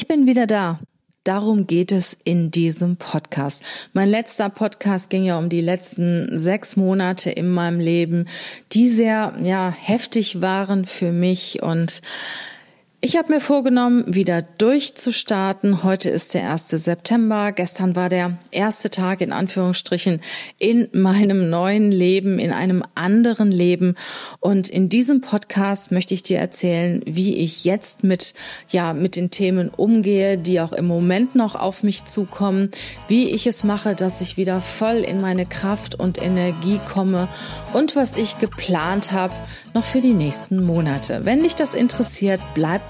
Ich bin wieder da. Darum geht es in diesem Podcast. Mein letzter Podcast ging ja um die letzten sechs Monate in meinem Leben, die sehr, ja, heftig waren für mich und ich habe mir vorgenommen, wieder durchzustarten. Heute ist der 1. September. Gestern war der erste Tag in Anführungsstrichen in meinem neuen Leben, in einem anderen Leben. Und in diesem Podcast möchte ich dir erzählen, wie ich jetzt mit, ja, mit den Themen umgehe, die auch im Moment noch auf mich zukommen, wie ich es mache, dass ich wieder voll in meine Kraft und Energie komme und was ich geplant habe noch für die nächsten Monate. Wenn dich das interessiert, bleib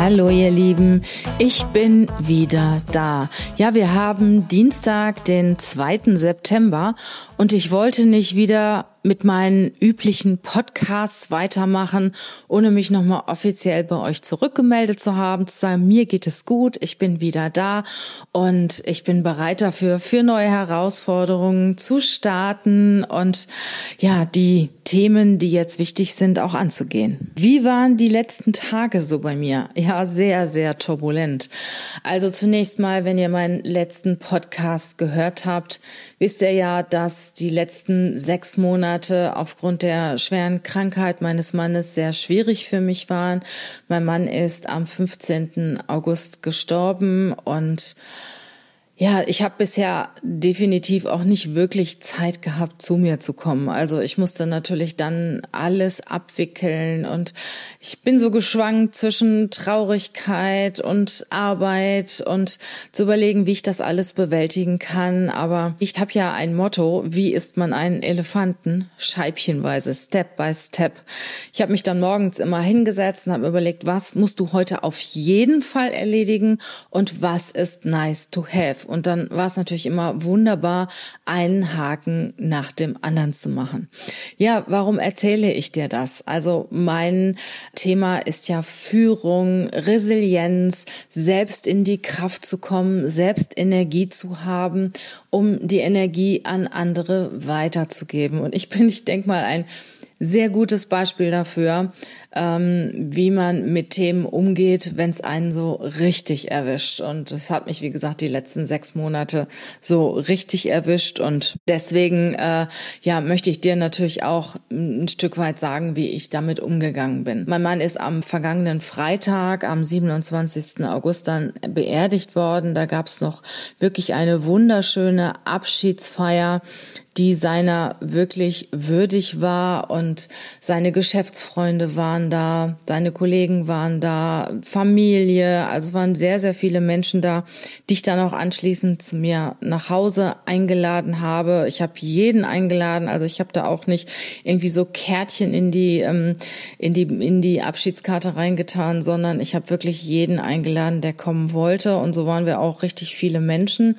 Hallo ihr Lieben, ich bin wieder da. Ja, wir haben Dienstag, den 2. September und ich wollte nicht wieder mit meinen üblichen Podcasts weitermachen, ohne mich nochmal offiziell bei euch zurückgemeldet zu haben, zu sagen, mir geht es gut, ich bin wieder da und ich bin bereit dafür, für neue Herausforderungen zu starten und ja, die Themen, die jetzt wichtig sind, auch anzugehen. Wie waren die letzten Tage so bei mir? Ja, sehr, sehr turbulent. Also zunächst mal, wenn ihr meinen letzten Podcast gehört habt, wisst ihr ja, dass die letzten sechs Monate Monate aufgrund der schweren Krankheit meines Mannes sehr schwierig für mich waren. Mein Mann ist am 15. August gestorben und ja, ich habe bisher definitiv auch nicht wirklich Zeit gehabt, zu mir zu kommen. Also ich musste natürlich dann alles abwickeln und ich bin so geschwankt zwischen Traurigkeit und Arbeit und zu überlegen, wie ich das alles bewältigen kann. Aber ich habe ja ein Motto, wie isst man einen Elefanten? Scheibchenweise, Step by Step. Ich habe mich dann morgens immer hingesetzt und habe überlegt, was musst du heute auf jeden Fall erledigen und was ist nice to have. Und dann war es natürlich immer wunderbar, einen Haken nach dem anderen zu machen. Ja, warum erzähle ich dir das? Also mein Thema ist ja Führung, Resilienz, selbst in die Kraft zu kommen, selbst Energie zu haben, um die Energie an andere weiterzugeben. Und ich bin, ich denke mal, ein sehr gutes Beispiel dafür, ähm, wie man mit Themen umgeht, wenn es einen so richtig erwischt. Und das hat mich, wie gesagt, die letzten sechs Monate so richtig erwischt. Und deswegen, äh, ja, möchte ich dir natürlich auch ein Stück weit sagen, wie ich damit umgegangen bin. Mein Mann ist am vergangenen Freitag, am 27. August dann beerdigt worden. Da gab es noch wirklich eine wunderschöne Abschiedsfeier die seiner wirklich würdig war und seine Geschäftsfreunde waren da, seine Kollegen waren da, Familie, also es waren sehr, sehr viele Menschen da, die ich dann auch anschließend zu mir nach Hause eingeladen habe. Ich habe jeden eingeladen, also ich habe da auch nicht irgendwie so Kärtchen in die, ähm, in die, in die Abschiedskarte reingetan, sondern ich habe wirklich jeden eingeladen, der kommen wollte und so waren wir auch richtig viele Menschen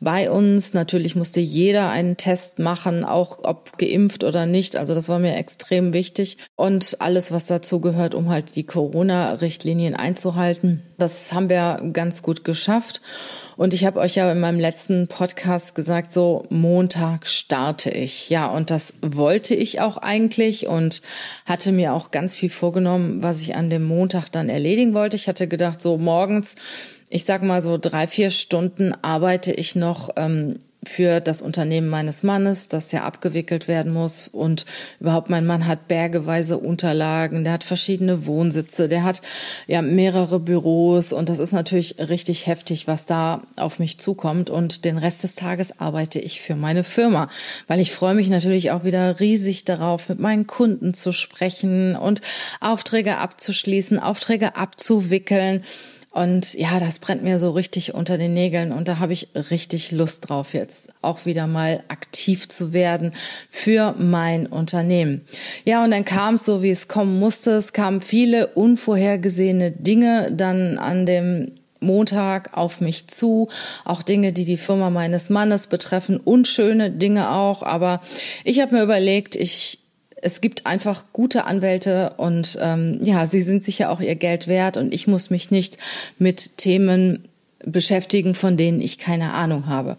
bei uns. Natürlich musste jeder einen Test machen, auch ob geimpft oder nicht. Also das war mir extrem wichtig. Und alles, was dazu gehört, um halt die Corona-Richtlinien einzuhalten. Das haben wir ganz gut geschafft. Und ich habe euch ja in meinem letzten Podcast gesagt, so Montag starte ich. Ja, und das wollte ich auch eigentlich und hatte mir auch ganz viel vorgenommen, was ich an dem Montag dann erledigen wollte. Ich hatte gedacht, so morgens ich sag mal so drei, vier Stunden arbeite ich noch ähm, für das Unternehmen meines Mannes, das ja abgewickelt werden muss. Und überhaupt, mein Mann hat bergeweise Unterlagen, der hat verschiedene Wohnsitze, der hat ja mehrere Büros und das ist natürlich richtig heftig, was da auf mich zukommt. Und den Rest des Tages arbeite ich für meine Firma, weil ich freue mich natürlich auch wieder riesig darauf, mit meinen Kunden zu sprechen und Aufträge abzuschließen, Aufträge abzuwickeln. Und ja, das brennt mir so richtig unter den Nägeln und da habe ich richtig Lust drauf, jetzt auch wieder mal aktiv zu werden für mein Unternehmen. Ja, und dann kam es so, wie es kommen musste. Es kamen viele unvorhergesehene Dinge dann an dem Montag auf mich zu, auch Dinge, die die Firma meines Mannes betreffen, unschöne Dinge auch. Aber ich habe mir überlegt, ich es gibt einfach gute Anwälte und ähm, ja, sie sind sicher auch ihr Geld wert und ich muss mich nicht mit Themen beschäftigen, von denen ich keine Ahnung habe.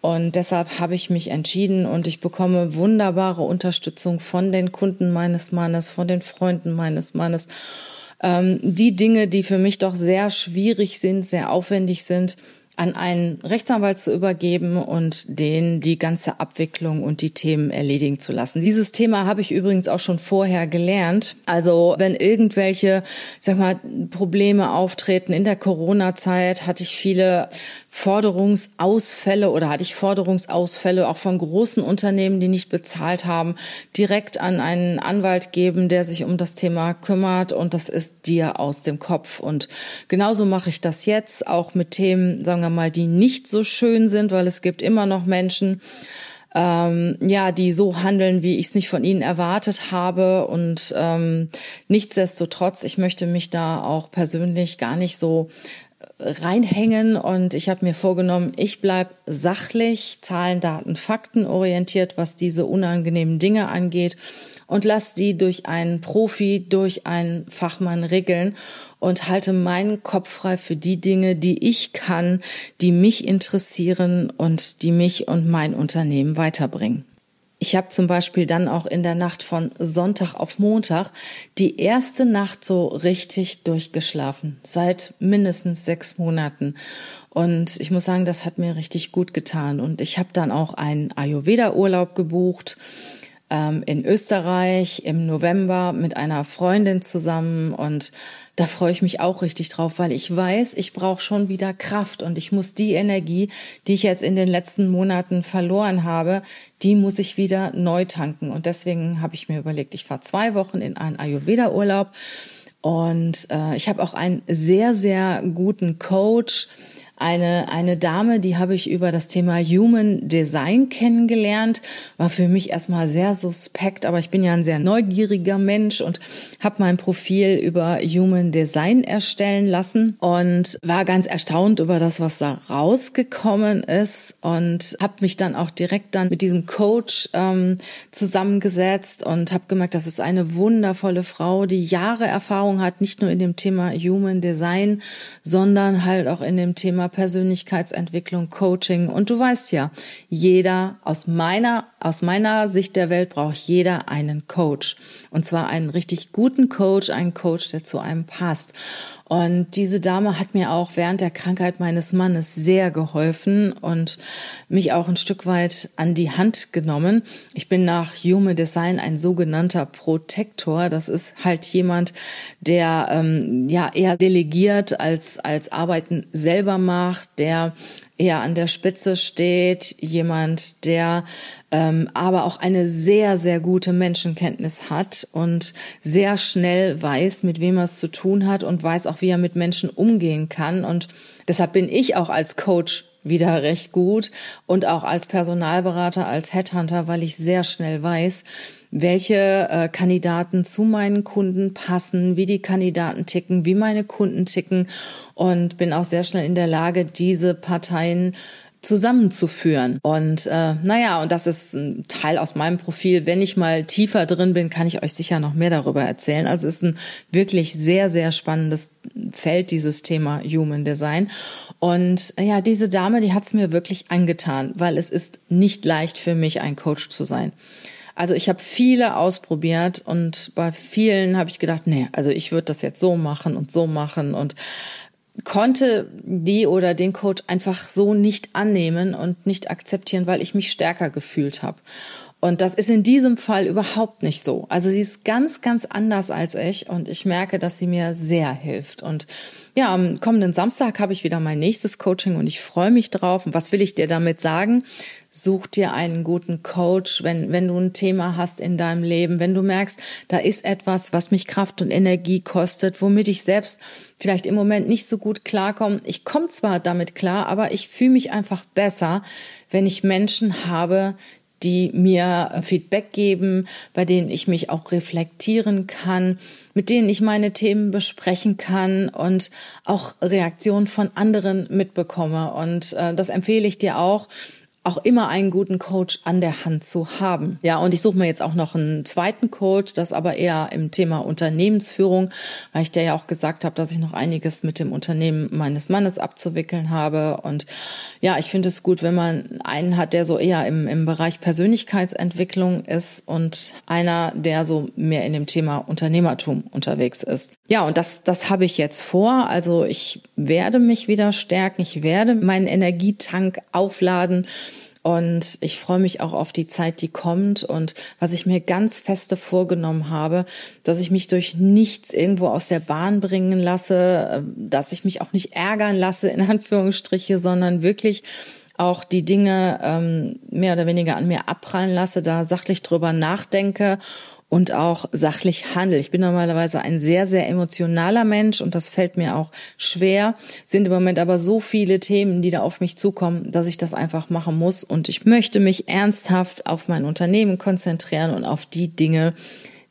Und deshalb habe ich mich entschieden und ich bekomme wunderbare Unterstützung von den Kunden meines Mannes, von den Freunden meines Mannes. Ähm, die Dinge, die für mich doch sehr schwierig sind, sehr aufwendig sind, an einen Rechtsanwalt zu übergeben und den die ganze Abwicklung und die Themen erledigen zu lassen. Dieses Thema habe ich übrigens auch schon vorher gelernt. Also wenn irgendwelche, sag mal, Probleme auftreten in der Corona-Zeit, hatte ich viele Forderungsausfälle oder hatte ich Forderungsausfälle auch von großen Unternehmen, die nicht bezahlt haben, direkt an einen Anwalt geben, der sich um das Thema kümmert und das ist dir aus dem Kopf. Und genauso mache ich das jetzt auch mit Themen, sagen wir mal, die nicht so schön sind, weil es gibt immer noch Menschen, ähm, ja, die so handeln, wie ich es nicht von ihnen erwartet habe. Und ähm, nichtsdestotrotz, ich möchte mich da auch persönlich gar nicht so reinhängen und ich habe mir vorgenommen, ich bleib sachlich, Zahlen, Daten, Fakten orientiert, was diese unangenehmen Dinge angeht und lass die durch einen Profi, durch einen Fachmann regeln und halte meinen Kopf frei für die Dinge, die ich kann, die mich interessieren und die mich und mein Unternehmen weiterbringen. Ich habe zum Beispiel dann auch in der Nacht von Sonntag auf Montag die erste Nacht so richtig durchgeschlafen, seit mindestens sechs Monaten. Und ich muss sagen, das hat mir richtig gut getan. Und ich habe dann auch einen Ayurveda-Urlaub gebucht ähm, in Österreich im November mit einer Freundin zusammen und da freue ich mich auch richtig drauf, weil ich weiß, ich brauche schon wieder Kraft und ich muss die Energie, die ich jetzt in den letzten Monaten verloren habe, die muss ich wieder neu tanken. Und deswegen habe ich mir überlegt, ich fahre zwei Wochen in einen Ayurveda-Urlaub und äh, ich habe auch einen sehr, sehr guten Coach, eine, eine Dame, die habe ich über das Thema Human Design kennengelernt, war für mich erstmal sehr suspekt, aber ich bin ja ein sehr neugieriger Mensch und habe mein Profil über Human Design erstellen lassen und war ganz erstaunt über das, was da rausgekommen ist und habe mich dann auch direkt dann mit diesem Coach ähm, zusammengesetzt und habe gemerkt, das ist eine wundervolle Frau, die Jahre Erfahrung hat, nicht nur in dem Thema Human Design, sondern halt auch in dem Thema Persönlichkeitsentwicklung, Coaching. Und du weißt ja, jeder aus meiner, aus meiner Sicht der Welt braucht jeder einen Coach. Und zwar einen richtig guten Coach, einen Coach, der zu einem passt. Und diese Dame hat mir auch während der Krankheit meines Mannes sehr geholfen und mich auch ein Stück weit an die Hand genommen. Ich bin nach Human Design ein sogenannter Protektor. Das ist halt jemand, der ähm, ja eher delegiert als als Arbeiten selber macht, der eher an der Spitze steht, jemand, der ähm, aber auch eine sehr, sehr gute Menschenkenntnis hat und sehr schnell weiß, mit wem er es zu tun hat und weiß auch, wie er mit Menschen umgehen kann. Und deshalb bin ich auch als Coach wieder recht gut und auch als Personalberater, als Headhunter, weil ich sehr schnell weiß, welche äh, Kandidaten zu meinen Kunden passen, wie die Kandidaten ticken, wie meine Kunden ticken und bin auch sehr schnell in der Lage, diese Parteien zusammenzuführen. Und äh, naja, und das ist ein Teil aus meinem Profil. Wenn ich mal tiefer drin bin, kann ich euch sicher noch mehr darüber erzählen. Also es ist ein wirklich sehr, sehr spannendes Feld, dieses Thema Human Design. Und ja, diese Dame, die hat es mir wirklich angetan, weil es ist nicht leicht für mich, ein Coach zu sein. Also ich habe viele ausprobiert und bei vielen habe ich gedacht, nee, also ich würde das jetzt so machen und so machen und konnte die oder den Coach einfach so nicht annehmen und nicht akzeptieren, weil ich mich stärker gefühlt habe. Und das ist in diesem Fall überhaupt nicht so. Also sie ist ganz, ganz anders als ich und ich merke, dass sie mir sehr hilft. Und ja, am kommenden Samstag habe ich wieder mein nächstes Coaching und ich freue mich drauf. Und was will ich dir damit sagen? Such dir einen guten Coach, wenn, wenn du ein Thema hast in deinem Leben, wenn du merkst, da ist etwas, was mich Kraft und Energie kostet, womit ich selbst vielleicht im Moment nicht so gut klarkomme. Ich komme zwar damit klar, aber ich fühle mich einfach besser, wenn ich Menschen habe, die mir Feedback geben, bei denen ich mich auch reflektieren kann, mit denen ich meine Themen besprechen kann und auch Reaktionen von anderen mitbekomme. Und äh, das empfehle ich dir auch auch immer einen guten Coach an der Hand zu haben. Ja, und ich suche mir jetzt auch noch einen zweiten Coach, das aber eher im Thema Unternehmensführung, weil ich dir ja auch gesagt habe, dass ich noch einiges mit dem Unternehmen meines Mannes abzuwickeln habe. Und ja, ich finde es gut, wenn man einen hat, der so eher im, im Bereich Persönlichkeitsentwicklung ist und einer, der so mehr in dem Thema Unternehmertum unterwegs ist. Ja, und das, das habe ich jetzt vor. Also ich werde mich wieder stärken. Ich werde meinen Energietank aufladen. Und ich freue mich auch auf die Zeit, die kommt. Und was ich mir ganz feste vorgenommen habe, dass ich mich durch nichts irgendwo aus der Bahn bringen lasse, dass ich mich auch nicht ärgern lasse, in Anführungsstriche, sondern wirklich auch die Dinge ähm, mehr oder weniger an mir abprallen lasse, da sachlich drüber nachdenke und auch sachlich handle. Ich bin normalerweise ein sehr, sehr emotionaler Mensch und das fällt mir auch schwer. Sind im Moment aber so viele Themen, die da auf mich zukommen, dass ich das einfach machen muss. Und ich möchte mich ernsthaft auf mein Unternehmen konzentrieren und auf die Dinge,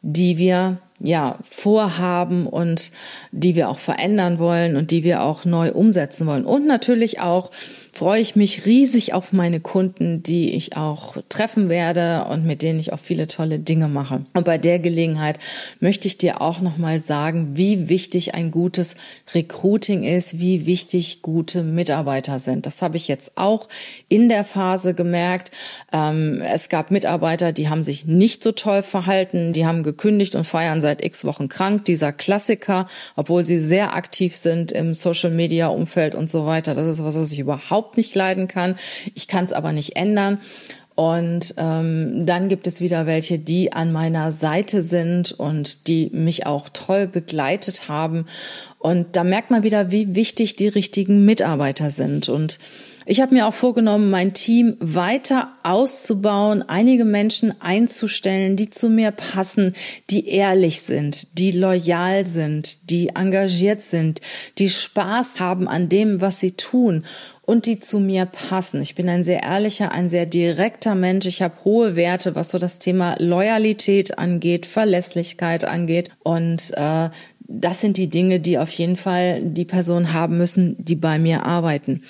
die wir ja vorhaben und die wir auch verändern wollen und die wir auch neu umsetzen wollen. Und natürlich auch freue ich mich riesig auf meine Kunden, die ich auch treffen werde und mit denen ich auch viele tolle Dinge mache. Und bei der Gelegenheit möchte ich dir auch nochmal sagen, wie wichtig ein gutes Recruiting ist, wie wichtig gute Mitarbeiter sind. Das habe ich jetzt auch in der Phase gemerkt. Ähm, es gab Mitarbeiter, die haben sich nicht so toll verhalten, die haben gekündigt und feiern seit x Wochen krank. Dieser Klassiker, obwohl sie sehr aktiv sind im Social Media Umfeld und so weiter. Das ist was, was ich überhaupt überhaupt nicht leiden kann. Ich kann es aber nicht ändern. Und ähm, dann gibt es wieder welche, die an meiner Seite sind und die mich auch toll begleitet haben. Und da merkt man wieder, wie wichtig die richtigen Mitarbeiter sind. Und ich habe mir auch vorgenommen, mein Team weiter auszubauen, einige Menschen einzustellen, die zu mir passen, die ehrlich sind, die loyal sind, die engagiert sind, die Spaß haben an dem, was sie tun und die zu mir passen. Ich bin ein sehr ehrlicher, ein sehr direkter Mensch. Ich habe hohe Werte, was so das Thema Loyalität angeht, Verlässlichkeit angeht und äh, das sind die Dinge, die auf jeden Fall die Person haben müssen, die bei mir arbeiten.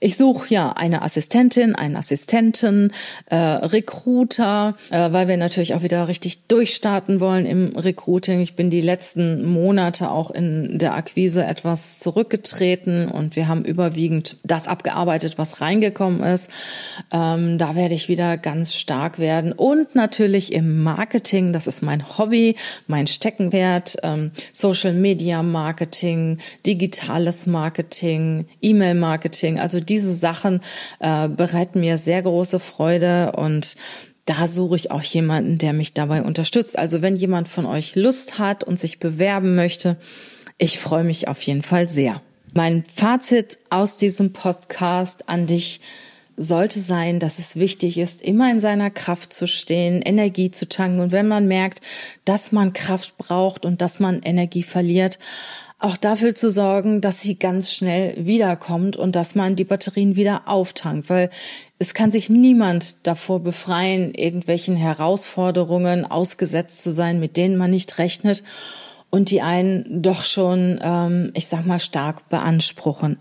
Ich suche ja eine Assistentin, einen Assistenten, äh, Recruiter, äh, weil wir natürlich auch wieder richtig durchstarten wollen im Recruiting. Ich bin die letzten Monate auch in der Akquise etwas zurückgetreten und wir haben überwiegend das abgearbeitet, was reingekommen ist. Ähm, da werde ich wieder ganz stark werden und natürlich im Marketing. Das ist mein Hobby, mein Steckenwert, ähm, Social Social Media Marketing, digitales Marketing, E-Mail Marketing. Also diese Sachen äh, bereiten mir sehr große Freude und da suche ich auch jemanden, der mich dabei unterstützt. Also wenn jemand von euch Lust hat und sich bewerben möchte, ich freue mich auf jeden Fall sehr. Mein Fazit aus diesem Podcast an dich sollte sein, dass es wichtig ist, immer in seiner Kraft zu stehen, Energie zu tanken. Und wenn man merkt, dass man Kraft braucht und dass man Energie verliert, auch dafür zu sorgen, dass sie ganz schnell wiederkommt und dass man die Batterien wieder auftankt, weil es kann sich niemand davor befreien, irgendwelchen Herausforderungen ausgesetzt zu sein, mit denen man nicht rechnet und die einen doch schon, ähm, ich sag mal, stark beanspruchen.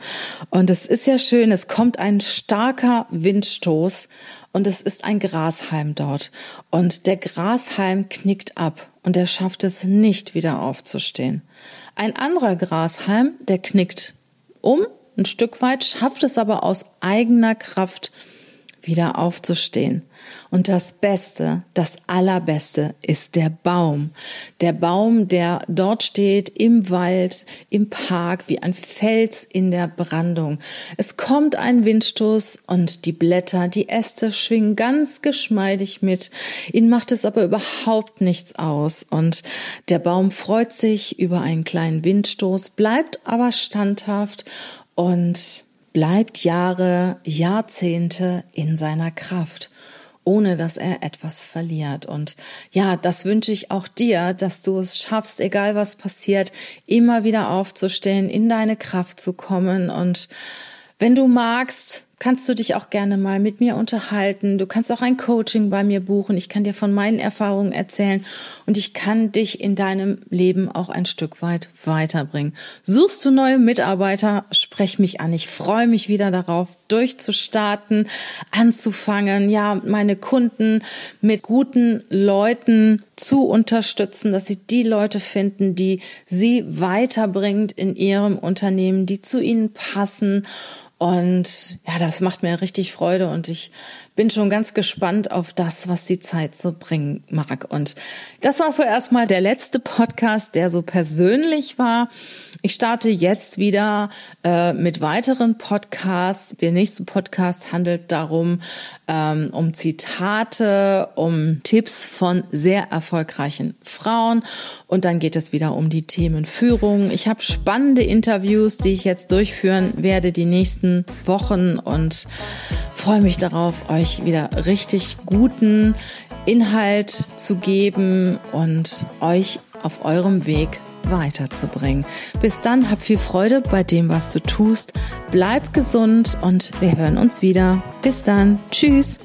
Und es ist ja schön, es kommt ein starker Windstoß und es ist ein Grashalm dort. Und der Grashalm knickt ab und er schafft es nicht wieder aufzustehen. Ein anderer Grashalm, der knickt um ein Stück weit, schafft es aber aus eigener Kraft wieder aufzustehen. Und das Beste, das Allerbeste ist der Baum. Der Baum, der dort steht im Wald, im Park, wie ein Fels in der Brandung. Es kommt ein Windstoß und die Blätter, die Äste schwingen ganz geschmeidig mit. Ihnen macht es aber überhaupt nichts aus. Und der Baum freut sich über einen kleinen Windstoß, bleibt aber standhaft und bleibt Jahre, Jahrzehnte in seiner Kraft ohne dass er etwas verliert. Und ja, das wünsche ich auch dir, dass du es schaffst, egal was passiert, immer wieder aufzustehen, in deine Kraft zu kommen und wenn du magst, kannst du dich auch gerne mal mit mir unterhalten. Du kannst auch ein Coaching bei mir buchen. Ich kann dir von meinen Erfahrungen erzählen und ich kann dich in deinem Leben auch ein Stück weit weiterbringen. Suchst du neue Mitarbeiter? Sprech mich an. Ich freue mich wieder darauf, durchzustarten, anzufangen, ja, meine Kunden mit guten Leuten zu unterstützen, dass sie die Leute finden, die sie weiterbringt in ihrem Unternehmen, die zu ihnen passen und ja, das macht mir richtig Freude und ich bin schon ganz gespannt auf das, was die Zeit so bringen mag. Und das war vorerst mal der letzte Podcast, der so persönlich war. Ich starte jetzt wieder äh, mit weiteren Podcasts. Der nächste Podcast handelt darum, ähm, um Zitate, um Tipps von sehr erfolgreichen Frauen. Und dann geht es wieder um die Themen Führung. Ich habe spannende Interviews, die ich jetzt durchführen werde die nächsten Wochen und freue mich darauf, euch wieder richtig guten Inhalt zu geben und euch auf eurem Weg weiterzubringen. Bis dann, hab viel Freude bei dem, was du tust. Bleib gesund und wir hören uns wieder. Bis dann. Tschüss.